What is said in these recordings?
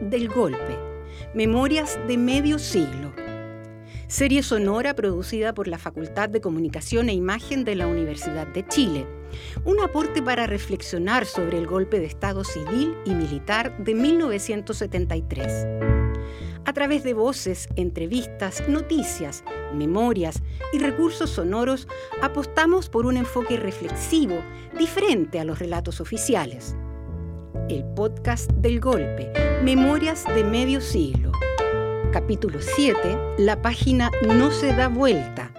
del golpe, Memorias de Medio Siglo. Serie sonora producida por la Facultad de Comunicación e Imagen de la Universidad de Chile. Un aporte para reflexionar sobre el golpe de Estado civil y militar de 1973 a través de voces, entrevistas, noticias, memorias y recursos sonoros, apostamos por un enfoque reflexivo, diferente a los relatos oficiales. El podcast del golpe, Memorias de Medio Siglo. Capítulo 7, la página No se da vuelta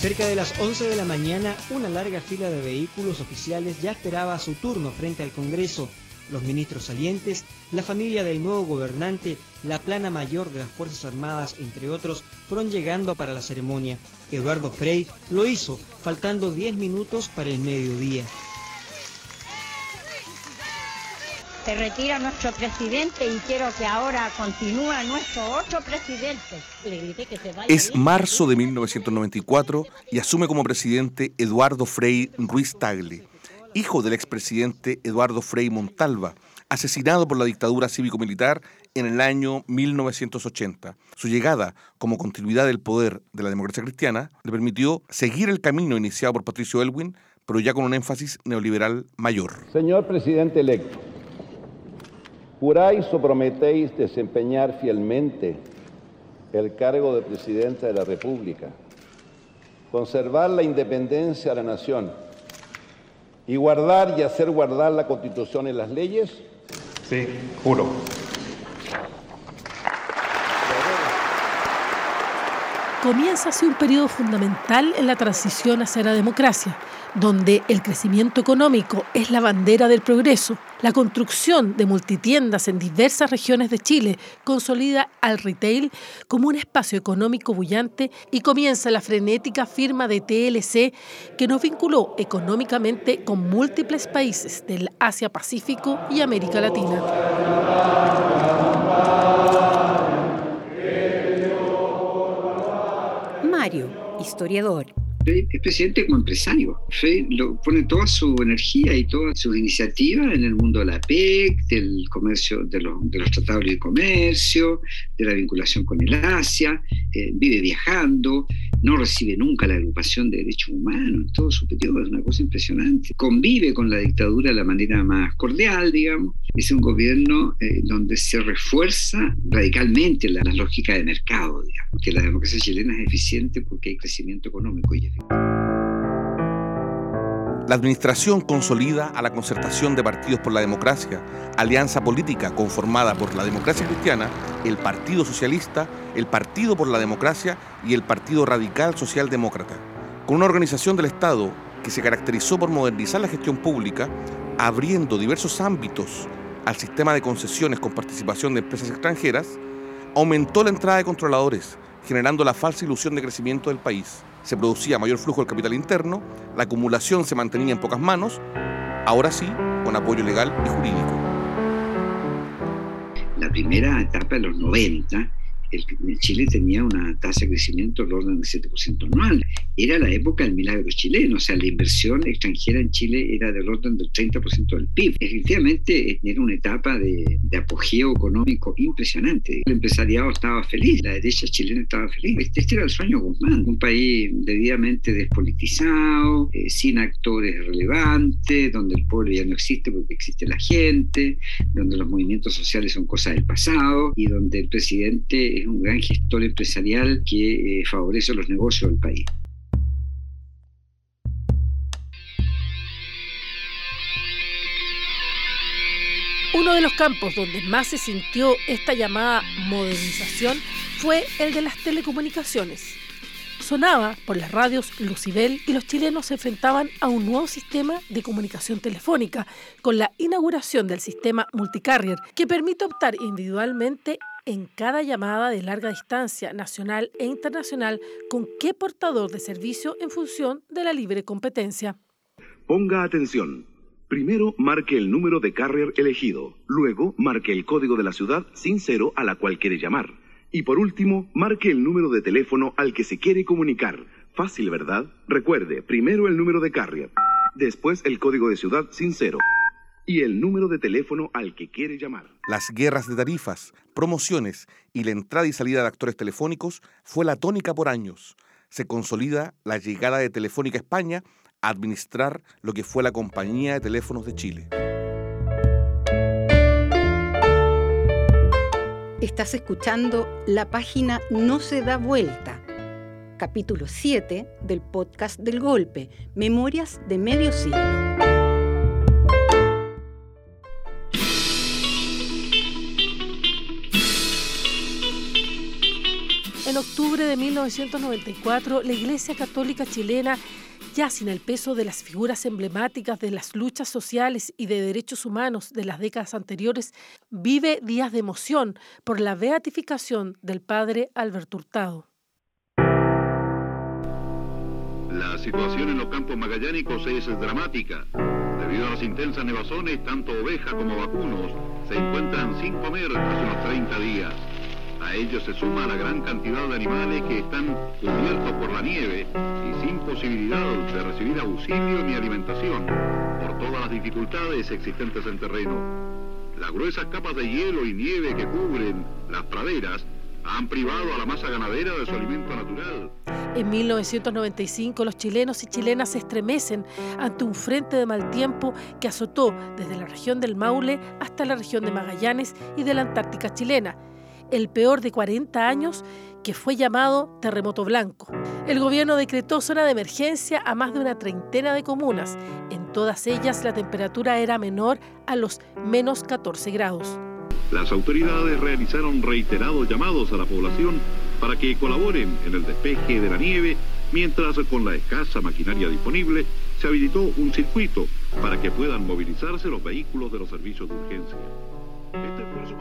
Cerca de las 11 de la mañana, una larga fila de vehículos oficiales ya esperaba su turno frente al Congreso. Los ministros salientes, la familia del nuevo gobernante, la plana mayor de las Fuerzas Armadas, entre otros, fueron llegando para la ceremonia. Eduardo Frey lo hizo, faltando 10 minutos para el mediodía. se retira nuestro presidente y quiero que ahora continúe nuestro otro presidente. es marzo de 1994 y asume como presidente Eduardo Frei Ruiz Tagle, hijo del expresidente Eduardo Frei Montalva, asesinado por la dictadura cívico-militar en el año 1980. Su llegada como continuidad del poder de la democracia cristiana le permitió seguir el camino iniciado por Patricio Elwin, pero ya con un énfasis neoliberal mayor. Señor presidente electo, ¿Juráis o prometéis desempeñar fielmente el cargo de presidente de la República, conservar la independencia de la nación y guardar y hacer guardar la Constitución y las leyes? Sí, juro. Comienza así un periodo fundamental en la transición hacia la democracia donde el crecimiento económico es la bandera del progreso, la construcción de multitiendas en diversas regiones de Chile consolida al retail como un espacio económico bullante y comienza la frenética firma de TLC que nos vinculó económicamente con múltiples países del Asia-Pacífico y América Latina. Mario, es presidente como empresario. Lo, pone toda su energía y todas sus iniciativas en el mundo de la PEC, del comercio, de los, de los tratados de comercio, de la vinculación con el Asia, eh, vive viajando, no recibe nunca la agrupación de derechos humanos en todo su periodo, es una cosa impresionante. Convive con la dictadura de la manera más cordial, digamos. Es un gobierno eh, donde se refuerza radicalmente la, la, lógica de mercado, digamos, que la democracia chilena es eficiente porque hay crecimiento económico y la administración consolida a la concertación de partidos por la democracia, alianza política conformada por la democracia cristiana, el Partido Socialista, el Partido por la Democracia y el Partido Radical Socialdemócrata, con una organización del Estado que se caracterizó por modernizar la gestión pública, abriendo diversos ámbitos al sistema de concesiones con participación de empresas extranjeras, aumentó la entrada de controladores, generando la falsa ilusión de crecimiento del país se producía mayor flujo del capital interno, la acumulación se mantenía en pocas manos, ahora sí, con apoyo legal y jurídico. La primera etapa de los 90 el, Chile tenía una tasa de crecimiento del orden del 7% anual. Era la época del milagro chileno, o sea, la inversión extranjera en Chile era del orden del 30% del PIB. Efectivamente, era una etapa de, apogeo económico impresionante. El empresariado estaba feliz, la derecha chilena estaba feliz. Este, este era el sueño Guzmán, un país debidamente despolitizado, eh, sin actores relevantes, donde el pueblo ya no existe porque existe la gente, donde los movimientos sociales son cosas del pasado y donde el presidente es un gran gestor empresarial que eh, favorece los negocios del país. Uno de los campos donde más se sintió esta llamada modernización fue el de las telecomunicaciones. Sonaba por las radios Lucibel y los chilenos se enfrentaban a un nuevo sistema de comunicación telefónica con la inauguración del sistema multicarrier que permite optar individualmente en cada llamada de larga distancia nacional e internacional con qué portador de servicio en función de la libre competencia. Ponga atención. Primero marque el número de carrier elegido, luego marque el código de la ciudad sin cero a la cual quiere llamar Y por último, marque el número de teléfono al que se quiere comunicar. Fácil, ¿verdad? Recuerde, primero el número de carrier, después el código de ciudad sin cero y el número de teléfono al que quiere llamar. Las guerras de tarifas, promociones y la entrada y salida de actores telefónicos fue la tónica por años. Se consolida la llegada de Telefónica España a administrar lo que fue la Compañía de Teléfonos de Chile. Estás escuchando la página No se da vuelta, capítulo 7 del podcast del golpe, Memorias de medio siglo. En octubre de 1994, la Iglesia Católica chilena, ya sin el peso de las figuras emblemáticas de las luchas sociales y de derechos humanos de las décadas anteriores, vive días de emoción por la beatificación del padre Alberto Hurtado. La situación en los campos magallánicos es dramática. Debido a las intensas nevazones, tanto ovejas como vacunos se encuentran sin comer hace unos 30 días. A ello se suma la gran cantidad de animales que están cubiertos por la nieve y sin posibilidad de recibir auxilio ni alimentación por todas las dificultades existentes en terreno. Las gruesas capas de hielo y nieve que cubren las praderas han privado a la masa ganadera de su alimento natural. En 1995 los chilenos y chilenas se estremecen ante un frente de mal tiempo que azotó desde la región del Maule hasta la región de Magallanes y de la Antártica chilena el peor de 40 años, que fue llamado terremoto blanco. El gobierno decretó zona de emergencia a más de una treintena de comunas. En todas ellas la temperatura era menor a los menos 14 grados. Las autoridades realizaron reiterados llamados a la población para que colaboren en el despeje de la nieve, mientras con la escasa maquinaria disponible se habilitó un circuito para que puedan movilizarse los vehículos de los servicios de urgencia. Este esfuerzo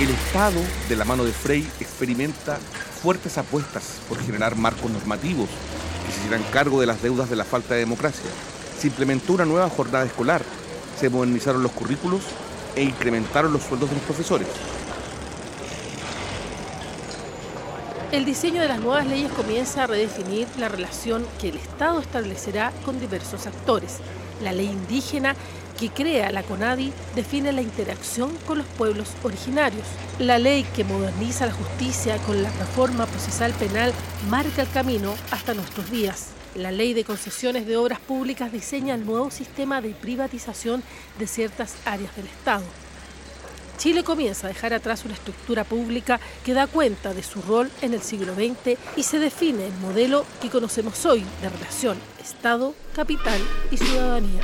El Estado, de la mano de Frey, experimenta fuertes apuestas por generar marcos normativos que se hicieran cargo de las deudas de la falta de democracia. Se implementó una nueva jornada escolar, se modernizaron los currículos e incrementaron los sueldos de los profesores. El diseño de las nuevas leyes comienza a redefinir la relación que el Estado establecerá con diversos actores. La ley indígena que crea la CONADI define la interacción con los pueblos originarios. La ley que moderniza la justicia con la reforma procesal penal marca el camino hasta nuestros días. La ley de concesiones de obras públicas diseña el nuevo sistema de privatización de ciertas áreas del Estado. Chile comienza a dejar atrás una estructura pública que da cuenta de su rol en el siglo XX y se define el modelo que conocemos hoy de relación Estado, capital y ciudadanía.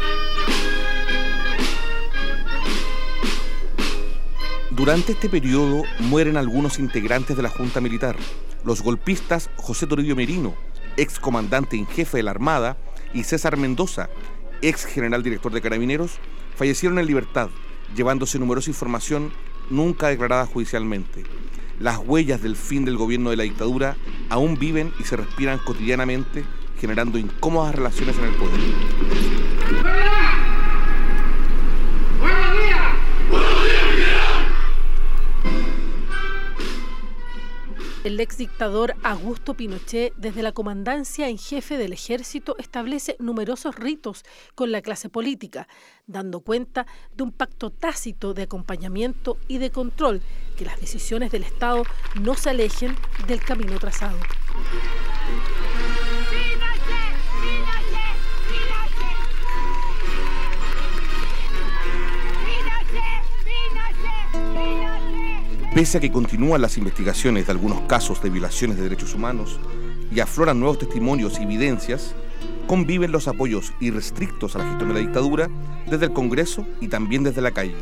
Durante este periodo mueren algunos integrantes de la Junta Militar. Los golpistas José Toribio Merino, ex comandante en jefe de la Armada, y César Mendoza, ex general director de Carabineros, fallecieron en libertad, llevándose numerosa información nunca declarada judicialmente. Las huellas del fin del gobierno de la dictadura aún viven y se respiran cotidianamente, generando incómodas relaciones en el poder. El ex dictador Augusto Pinochet, desde la comandancia en jefe del ejército, establece numerosos ritos con la clase política, dando cuenta de un pacto tácito de acompañamiento y de control, que las decisiones del Estado no se alejen del camino trazado. Pese a que continúan las investigaciones de algunos casos de violaciones de derechos humanos y afloran nuevos testimonios y evidencias, conviven los apoyos irrestrictos a la gestión de la dictadura desde el Congreso y también desde la calle.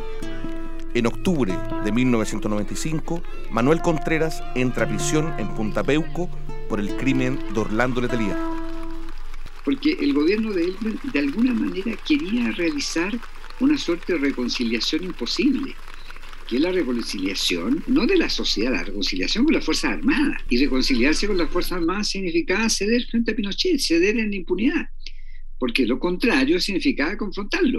En octubre de 1995, Manuel Contreras entra a prisión en Punta Peuco por el crimen de Orlando Letelier. Porque el gobierno de él de alguna manera quería realizar una suerte de reconciliación imposible que es la reconciliación, no de la sociedad, la reconciliación con las Fuerzas Armadas. Y reconciliarse con las Fuerzas Armadas significaba ceder frente a Pinochet, ceder en la impunidad, porque lo contrario significaba confrontarlo.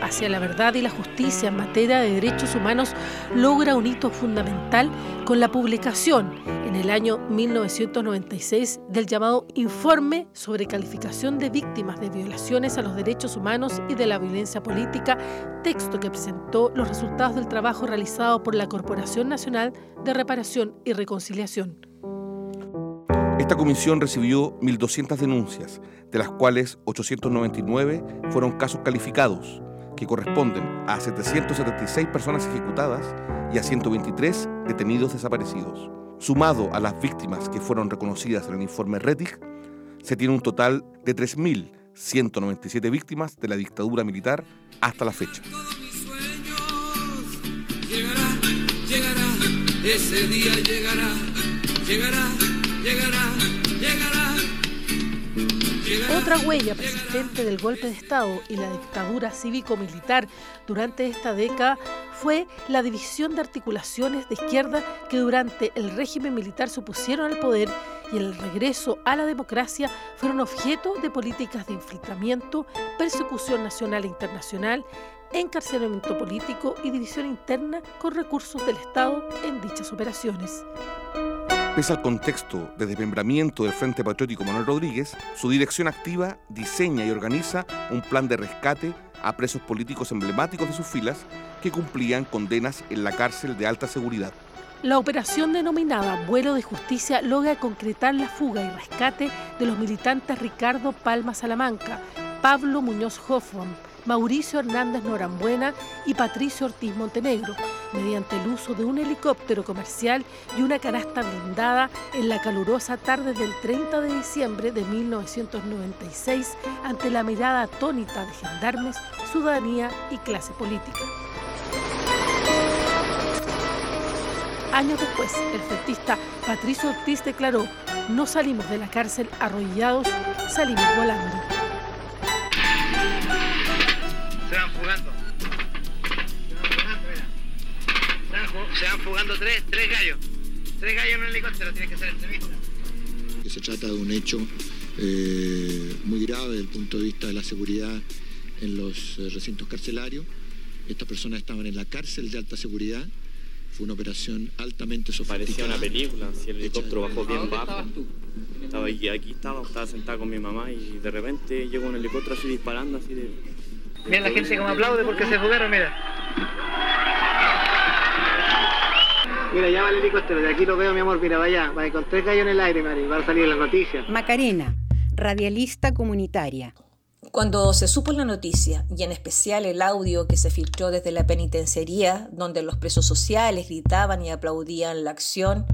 Hacia la verdad y la justicia en materia de derechos humanos logra un hito fundamental con la publicación en el año 1996 del llamado Informe sobre calificación de víctimas de violaciones a los derechos humanos y de la violencia política, texto que presentó los resultados del trabajo realizado por la Corporación Nacional de Reparación y Reconciliación. Esta comisión recibió 1.200 denuncias, de las cuales 899 fueron casos calificados, que corresponden a 776 personas ejecutadas y a 123 detenidos desaparecidos. Sumado a las víctimas que fueron reconocidas en el informe RETIC, se tiene un total de 3.197 víctimas de la dictadura militar hasta la fecha. Llegará, ese día llegará, llegará llegará, llegará. Otra huella persistente del golpe de Estado y la dictadura cívico-militar durante esta década fue la división de articulaciones de izquierda que durante el régimen militar supusieron al poder y el regreso a la democracia fueron objeto de políticas de infiltramiento, persecución nacional e internacional, encarcelamiento político y división interna con recursos del Estado en dichas operaciones. Pese al contexto de desmembramiento del Frente Patriótico Manuel Rodríguez, su dirección activa diseña y organiza un plan de rescate a presos políticos emblemáticos de sus filas que cumplían condenas en la cárcel de alta seguridad. La operación denominada Vuelo de Justicia logra concretar la fuga y rescate de los militantes Ricardo Palma Salamanca, Pablo Muñoz Hoffman, Mauricio Hernández Norambuena y Patricio Ortiz Montenegro, mediante el uso de un helicóptero comercial y una canasta blindada en la calurosa tarde del 30 de diciembre de 1996 ante la mirada atónita de gendarmes, ciudadanía y clase política. Años después, el fetista Patricio Ortiz declaró, no salimos de la cárcel arrollados, salimos volando. Se van fugando. se van fugando tres, tres gallos. Tres gallos en un helicóptero, tiene que ser extremista. Que se trata de un hecho eh, muy grave desde el punto de vista de la seguridad en los eh, recintos carcelarios. Estas personas estaban en la cárcel de alta seguridad. Fue una operación altamente sofisticada. Parecía una película, si el helicóptero bajó bien bajo. Estaba aquí, aquí estaba, estaba sentada con mi mamá y de repente llegó un helicóptero así disparando así de. Mira la gente como aplaude porque se fugaron, mira. Mira, ya va el helicóptero, de aquí lo veo, mi amor, mira, vaya, va con tres gallos en el aire, Mari, va a salir las noticias. Macarena, radialista comunitaria. Cuando se supo la noticia, y en especial el audio que se filtró desde la penitenciaría, donde los presos sociales gritaban y aplaudían la acción,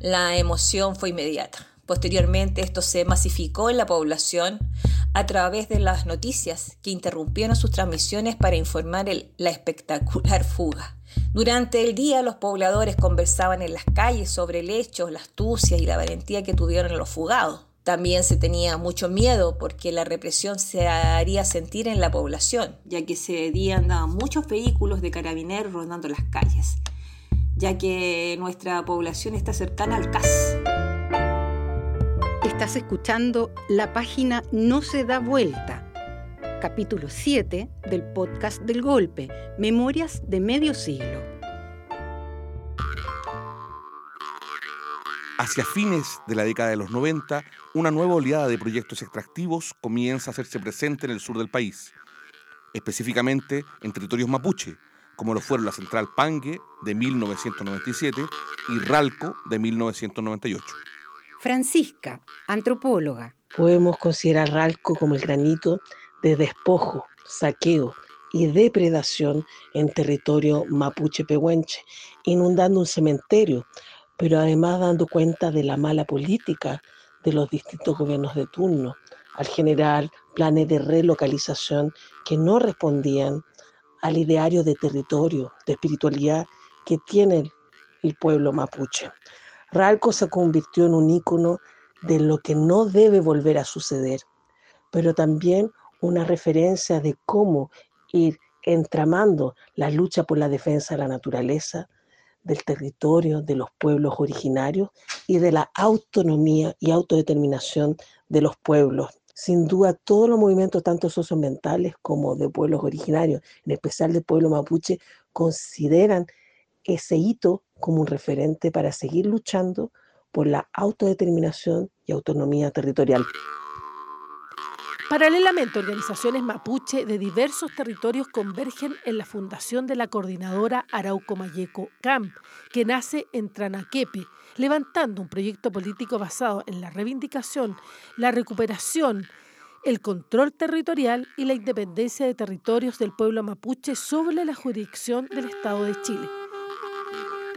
la emoción fue inmediata. Posteriormente esto se masificó en la población a través de las noticias que interrumpieron sus transmisiones para informar la espectacular fuga. Durante el día los pobladores conversaban en las calles sobre el hecho, la astucia y la valentía que tuvieron los fugados. También se tenía mucho miedo porque la represión se haría sentir en la población, ya que ese día andaban muchos vehículos de carabineros rondando las calles, ya que nuestra población está cercana al CAS. Estás escuchando la página No se da vuelta capítulo 7 del podcast del golpe, Memorias de medio siglo. Hacia fines de la década de los 90, una nueva oleada de proyectos extractivos comienza a hacerse presente en el sur del país, específicamente en territorios mapuche, como lo fueron la Central Pangue de 1997 y Ralco de 1998. Francisca, antropóloga. Podemos considerar Ralco como el granito de despojo, saqueo y depredación en territorio mapuche-pehuenche, inundando un cementerio, pero además dando cuenta de la mala política de los distintos gobiernos de turno, al generar planes de relocalización que no respondían al ideario de territorio, de espiritualidad que tiene el pueblo mapuche. Ralco se convirtió en un ícono de lo que no debe volver a suceder, pero también una referencia de cómo ir entramando la lucha por la defensa de la naturaleza, del territorio, de los pueblos originarios y de la autonomía y autodeterminación de los pueblos. Sin duda, todos los movimientos, tanto socioambientales como de pueblos originarios, en especial del pueblo mapuche, consideran ese hito como un referente para seguir luchando por la autodeterminación y autonomía territorial. Paralelamente, organizaciones mapuche de diversos territorios convergen en la fundación de la coordinadora Arauco Mayeco CAM, que nace en Tranaquepe, levantando un proyecto político basado en la reivindicación, la recuperación, el control territorial y la independencia de territorios del pueblo mapuche sobre la jurisdicción del Estado de Chile.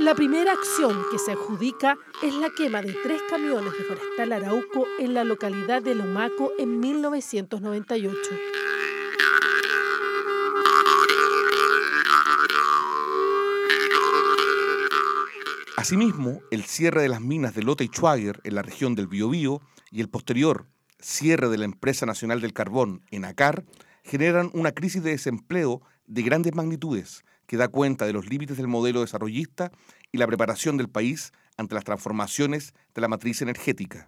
La primera acción que se adjudica es la quema de tres camiones de Forestal Arauco en la localidad de Lomaco en 1998. Asimismo, el cierre de las minas de Lota y Schwager en la región del Biobío y el posterior cierre de la Empresa Nacional del Carbón en ACAR generan una crisis de desempleo de grandes magnitudes que da cuenta de los límites del modelo desarrollista y la preparación del país ante las transformaciones de la matriz energética.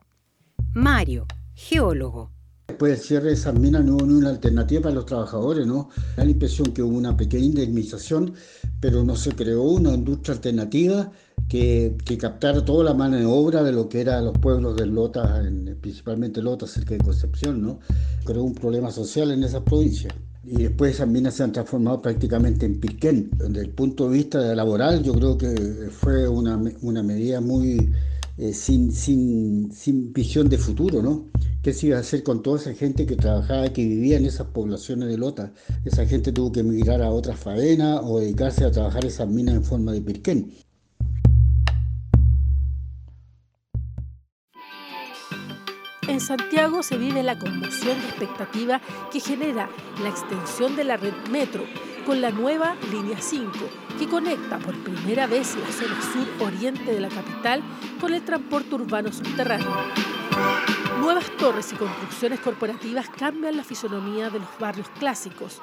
Mario, geólogo. Después del cierre de esas minas no hubo ni una alternativa para los trabajadores, ¿no? Da la impresión que hubo una pequeña indemnización, pero no se creó una industria alternativa que, que captara toda la mano de obra de lo que eran los pueblos del Lota, principalmente Lota, cerca de Concepción, ¿no? Creó un problema social en esas provincias y después esas minas se han transformado prácticamente en Pirquén. Desde el punto de vista laboral, yo creo que fue una, una medida muy eh, sin, sin, sin, visión de futuro, ¿no? ¿Qué se iba a hacer con toda esa gente que trabajaba que vivía en esas poblaciones de Lota? Esa gente tuvo que emigrar a otras faenas o dedicarse a trabajar esas minas en forma de Pirquén. En Santiago se vive la conmoción y expectativa que genera la extensión de la red metro con la nueva línea 5, que conecta por primera vez la zona sur-oriente de la capital con el transporte urbano subterráneo. Nuevas torres y construcciones corporativas cambian la fisonomía de los barrios clásicos.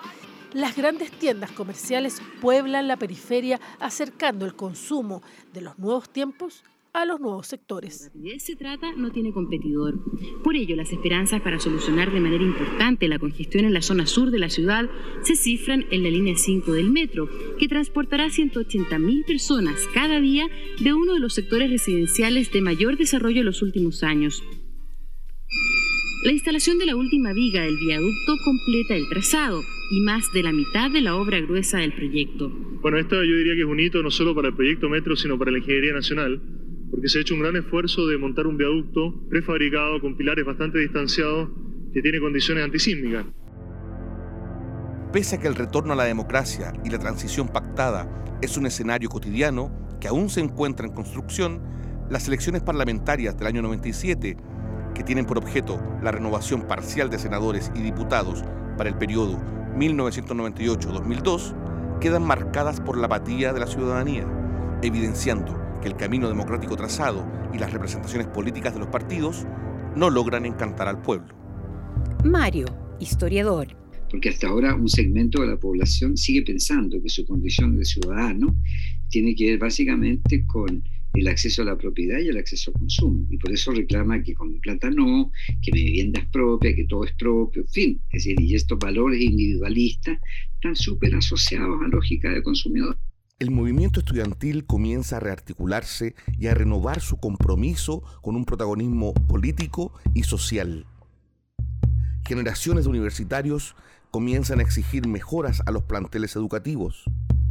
Las grandes tiendas comerciales pueblan la periferia acercando el consumo de los nuevos tiempos a los nuevos sectores. se trata no tiene competidor. Por ello, las esperanzas para solucionar de manera importante la congestión en la zona sur de la ciudad se cifran en la línea 5 del metro, que transportará 180.000 personas cada día de uno de los sectores residenciales de mayor desarrollo en los últimos años. La instalación de la última viga del viaducto completa el trazado y más de la mitad de la obra gruesa del proyecto. Bueno, esto yo diría que es un hito no solo para el proyecto Metro, sino para la ingeniería nacional porque se ha hecho un gran esfuerzo de montar un viaducto prefabricado con pilares bastante distanciados que tiene condiciones antisísmicas. Pese a que el retorno a la democracia y la transición pactada es un escenario cotidiano que aún se encuentra en construcción, las elecciones parlamentarias del año 97, que tienen por objeto la renovación parcial de senadores y diputados para el periodo 1998-2002, quedan marcadas por la apatía de la ciudadanía, evidenciando que el camino democrático trazado y las representaciones políticas de los partidos no logran encantar al pueblo. Mario, historiador. Porque hasta ahora un segmento de la población sigue pensando que su condición de ciudadano tiene que ver básicamente con el acceso a la propiedad y el acceso al consumo. Y por eso reclama que con mi plata no, que mi vivienda es propia, que todo es propio, en fin. Es decir, y estos valores individualistas están súper asociados a lógica de consumidor el movimiento estudiantil comienza a rearticularse y a renovar su compromiso con un protagonismo político y social. Generaciones de universitarios comienzan a exigir mejoras a los planteles educativos.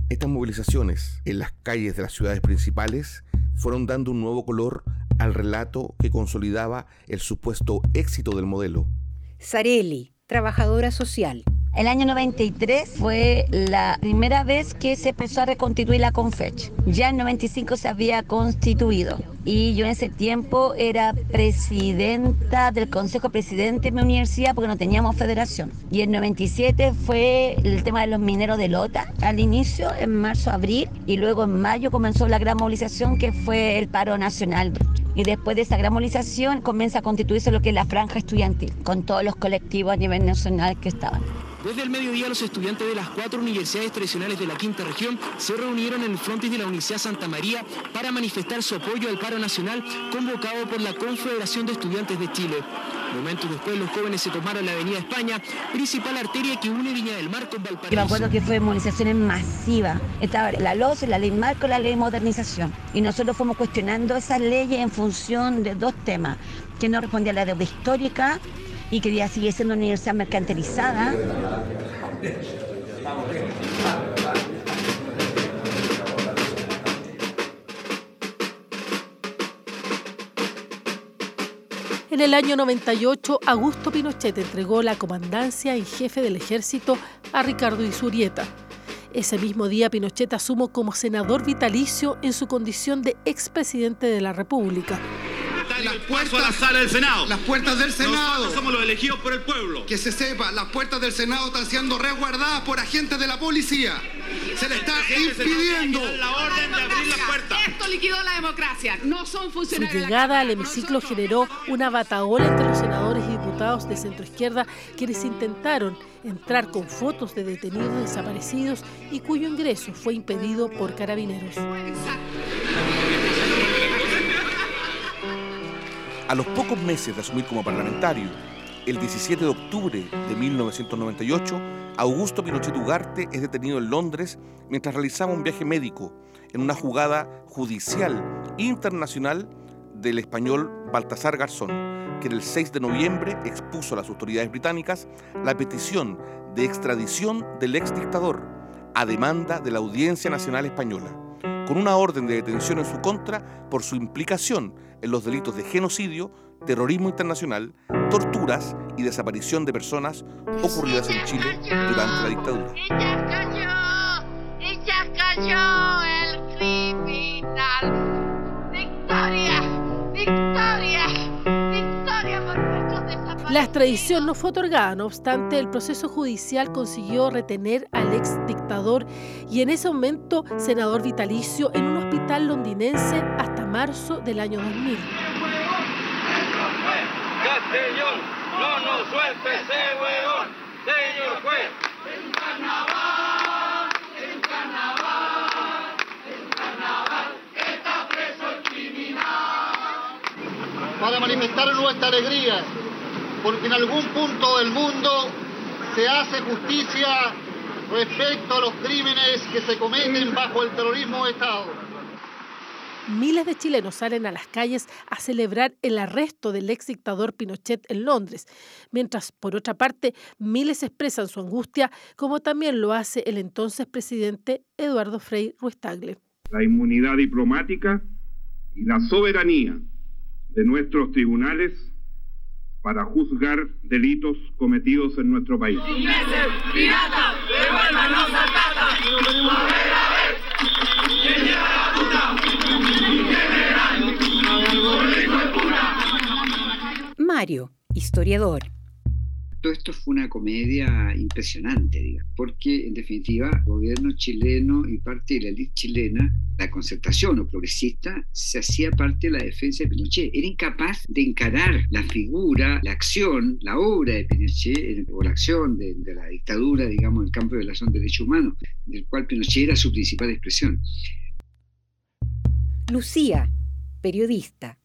Estas movilizaciones en las calles de las ciudades principales fueron dando un nuevo color al relato que consolidaba el supuesto éxito del modelo. Sareli, trabajadora social. El año 93 fue la primera vez que se empezó a reconstituir la CONFECH. Ya en 95 se había constituido. y yo en ese tiempo era presidenta del Consejo Presidente de mi universidad porque no teníamos federación. Y en 97 fue el tema de los mineros de Lota al inicio, en marzo, abril, y luego en mayo comenzó la gran movilización que fue el paro nacional. Y después de esa gran movilización comienza a constituirse lo que es la franja estudiantil, con todos los colectivos a nivel nacional que estaban. Desde el mediodía, los estudiantes de las cuatro universidades tradicionales de la quinta región se reunieron en el frontis de la Universidad Santa María para manifestar su apoyo al paro nacional convocado por la Confederación de Estudiantes de Chile. Momentos después, los jóvenes se tomaron la Avenida España, principal arteria que une Viña del Mar con Valparaíso. me acuerdo que fue movilizaciones masivas. Estaba la LOS, la ley marco, la ley de modernización. Y nosotros fuimos cuestionando esas leyes en función de dos temas, que no respondía a la deuda histórica y quería seguir siendo una universidad mercantilizada. En el año 98, Augusto Pinochet entregó la comandancia en jefe del ejército a Ricardo Isurieta. Ese mismo día, Pinochet asumo como senador vitalicio en su condición de expresidente de la República las puertas a la sala del Senado. Las puertas del Senado. Nosotros somos los elegidos por el pueblo. Que se sepa, las puertas del Senado están siendo resguardadas por agentes de la policía. Se le está impidiendo la orden de abrir las puertas. Esto liquidó la democracia. No son funcionarios. Su llegada al hemiciclo generó una bataola entre los senadores y diputados de centro izquierda quienes intentaron entrar con fotos de detenidos desaparecidos y cuyo ingreso fue impedido por carabineros. A los pocos meses de asumir como parlamentario, el 17 de octubre de 1998, Augusto Pinochet Ugarte es detenido en Londres mientras realizaba un viaje médico en una jugada judicial internacional del español Baltasar Garzón, que el 6 de noviembre expuso a las autoridades británicas la petición de extradición del ex dictador a demanda de la Audiencia Nacional Española, con una orden de detención en su contra por su implicación en los delitos de genocidio, terrorismo internacional, torturas y desaparición de personas ocurridas en Chile durante la dictadura. La extradición no fue otorgada, no obstante, el proceso judicial consiguió retener al ex dictador y en ese momento senador vitalicio en un hospital londinense hasta marzo del año 2000. Castellón, no nos suelte ese huevón, señor juez. En carnaval, en carnaval, en carnaval, está preso el criminal. Para manifestar nuestra alegría, porque en algún punto del mundo se hace justicia respecto a los crímenes que se cometen bajo el terrorismo de Estado. Miles de chilenos salen a las calles a celebrar el arresto del ex dictador Pinochet en Londres, mientras por otra parte miles expresan su angustia, como también lo hace el entonces presidente Eduardo Frei Ruiz La inmunidad diplomática y la soberanía de nuestros tribunales para juzgar delitos cometidos en nuestro país. Mario, historiador. Todo esto fue una comedia impresionante, digamos, porque en definitiva el gobierno chileno y parte de la élite chilena, la concertación o progresista, se hacía parte de la defensa de Pinochet. Era incapaz de encarar la figura, la acción, la obra de Pinochet o la acción de, la dictadura, digamos, en el campo de violación de derechos humanos, del cual Pinochet era su principal expresión. Lucía, periodista.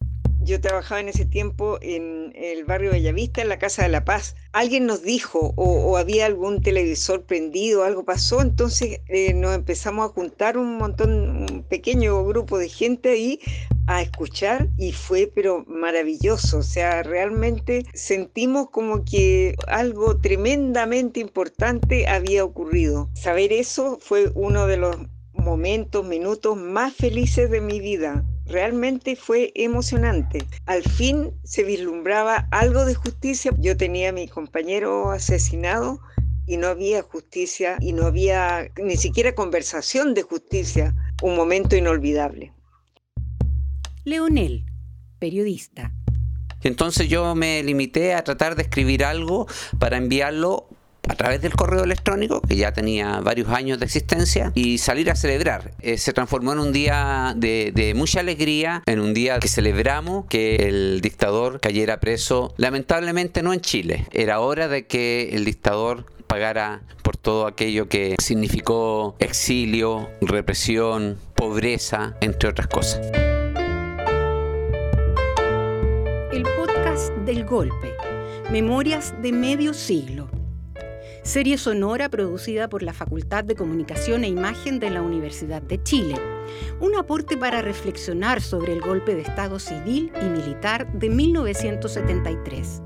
Yo trabajaba en ese tiempo en el barrio Bellavista, en la Casa de la Paz. Alguien nos dijo, o, había algún televisor prendido, algo pasó, entonces eh, nos empezamos a juntar un montón, un pequeño grupo de gente ahí a escuchar y fue pero maravilloso, o sea, realmente sentimos como que algo tremendamente importante había ocurrido. Saber eso fue uno de los momentos, minutos más felices de mi vida. Realmente fue emocionante. Al fin se vislumbraba algo de justicia. Yo tenía a mi compañero asesinado y no había justicia y no había ni siquiera conversación de justicia. Un momento inolvidable. Leonel, periodista. Entonces yo me limité a tratar de escribir algo para enviarlo a través del correo electrónico, que ya tenía varios años de existencia, y salir a celebrar. Eh, se transformó en un día de, de, mucha alegría, en un día que celebramos que el dictador cayera preso, lamentablemente no en Chile. Era hora de que el dictador pagara por todo aquello que significó exilio, represión, pobreza, entre otras cosas. El podcast del golpe, Memorias de medio siglo serie sonora producida por la Facultad de Comunicación e Imagen de la Universidad de Chile. Un aporte para reflexionar sobre el golpe de Estado civil y militar de 1973.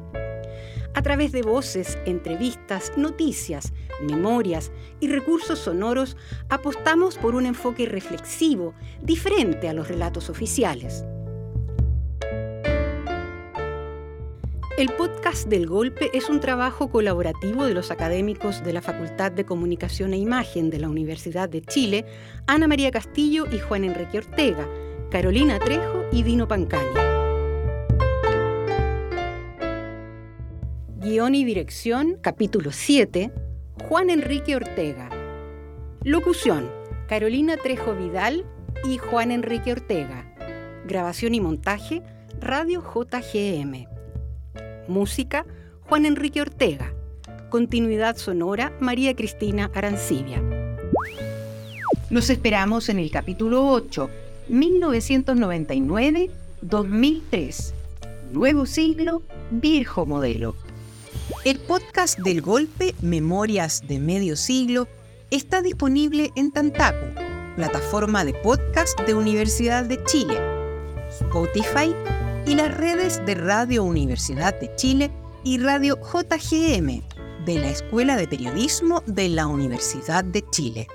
A través de voces, entrevistas, noticias, memorias y recursos sonoros, apostamos por un enfoque reflexivo, diferente a los relatos oficiales. El podcast del Golpe es un trabajo colaborativo de los académicos de la Facultad de Comunicación e Imagen de la Universidad de Chile, Ana María Castillo y Juan Enrique Ortega, Carolina Trejo y Dino Pancani. Guión y dirección, capítulo 7, Juan Enrique Ortega. Locución, Carolina Trejo Vidal y Juan Enrique Ortega. Grabación y montaje, Radio JGM. Música, Juan Enrique Ortega. Continuidad sonora, María Cristina Arancibia. Los esperamos en el capítulo 8, 1999-2003. Nuevo siglo, viejo modelo. El podcast del golpe Memorias de Medio Siglo está disponible en Tantaco, plataforma de podcast de Universidad de Chile, Spotify y las redes de Radio Universidad de Chile y Radio JGM de la Escuela de Periodismo de la Universidad de Chile.